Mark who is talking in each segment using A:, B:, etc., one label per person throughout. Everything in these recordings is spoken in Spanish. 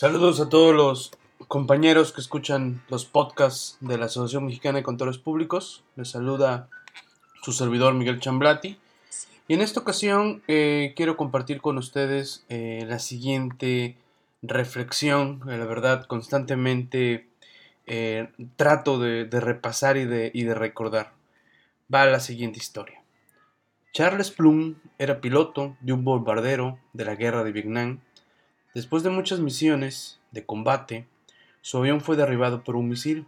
A: Saludos a todos los compañeros que escuchan los podcasts de la Asociación Mexicana de Contadores Públicos. Les saluda su servidor Miguel Chamblati. Y en esta ocasión eh, quiero compartir con ustedes eh, la siguiente reflexión. Eh, la verdad, constantemente trato de, repasar y de, y de recordar. Va a la siguiente historia. Charles Plum era piloto de un bombardero de la guerra de Vietnam. Después de muchas misiones de combate, su avión fue derribado por un misil.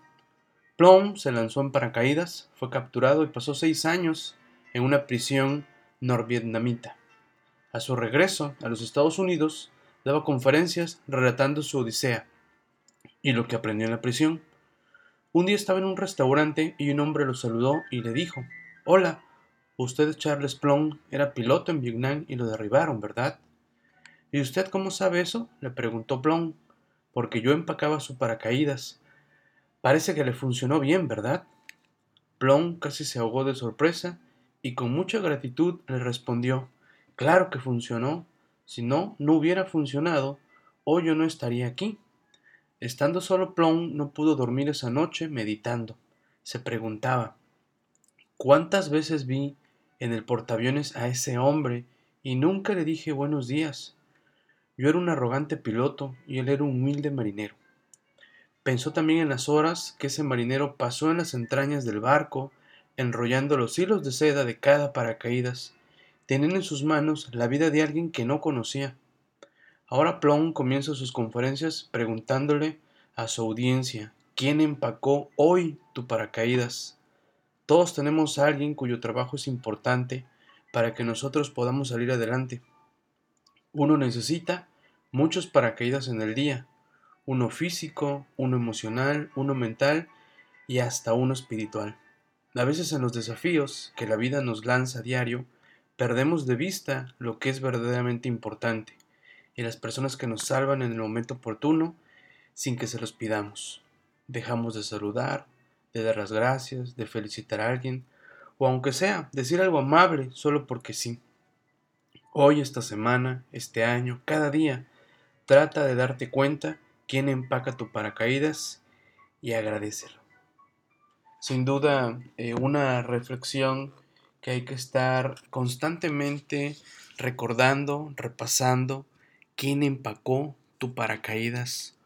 A: Plum se lanzó en paracaídas, fue capturado y pasó seis años en una prisión norvietnamita. A su regreso a los Estados Unidos, daba conferencias relatando su odisea y lo que aprendió en la prisión. Un día estaba en un restaurante y un hombre lo saludó y le dijo, Hola, usted es Charles Plum, era piloto en Vietnam y lo derribaron, ¿verdad? ¿Y usted cómo sabe eso? le preguntó Plum porque yo empacaba su paracaídas. Parece que le funcionó bien, ¿verdad? Plum casi se ahogó de sorpresa y con mucha gratitud le respondió Claro que funcionó. Si no, no hubiera funcionado, hoy yo no estaría aquí. Estando solo Plum no pudo dormir esa noche meditando. Se preguntaba ¿Cuántas veces vi en el portaaviones a ese hombre y nunca le dije buenos días? Yo era un arrogante piloto y él era un humilde marinero. Pensó también en las horas que ese marinero pasó en las entrañas del barco, enrollando los hilos de seda de cada paracaídas, teniendo en sus manos la vida de alguien que no conocía. Ahora Plum comienza sus conferencias preguntándole a su audiencia ¿Quién empacó hoy tu paracaídas? Todos tenemos a alguien cuyo trabajo es importante para que nosotros podamos salir adelante. Uno necesita muchos paracaídas en el día, uno físico, uno emocional, uno mental y hasta uno espiritual. A veces en los desafíos que la vida nos lanza a diario, perdemos de vista lo que es verdaderamente importante y las personas que nos salvan en el momento oportuno sin que se los pidamos. Dejamos de saludar, de dar las gracias, de felicitar a alguien, o aunque sea decir algo amable solo porque sí. Hoy, esta semana, este año, cada día, trata de darte cuenta quién empaca tu paracaídas y agradecelo. Sin duda, eh, una reflexión que hay que estar constantemente recordando, repasando quién empacó tu paracaídas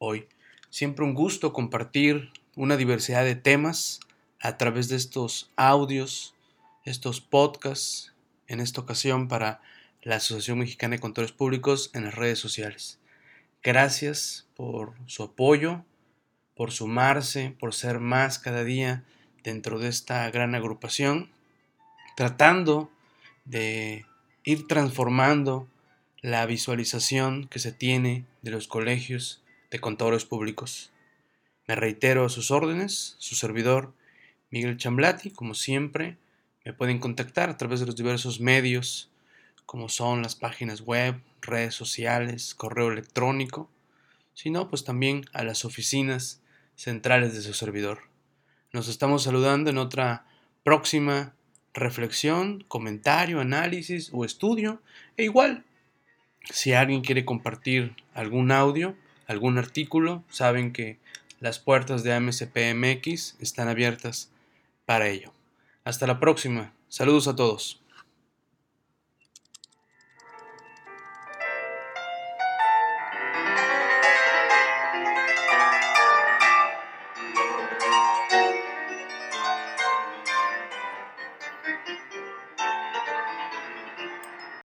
A: hoy. Siempre un gusto compartir una diversidad de temas a través de estos audios, estos podcasts en esta ocasión para la Asociación Mexicana de Contadores Públicos en las redes sociales. Gracias por su apoyo, por sumarse, por ser más cada día dentro de esta gran agrupación, tratando de ir transformando la visualización que se tiene de los colegios de contadores públicos. Me reitero a sus órdenes, su servidor Miguel Chamblati, como siempre, me pueden contactar a través de los diversos medios, como son las páginas web, redes sociales, correo electrónico, sino pues también a las oficinas centrales de su servidor. Nos estamos saludando en otra próxima reflexión, comentario, análisis o estudio. E igual, si alguien quiere compartir algún audio, algún artículo, saben que las puertas de AMCPMX están abiertas para ello. Hasta la próxima. Saludos a todos.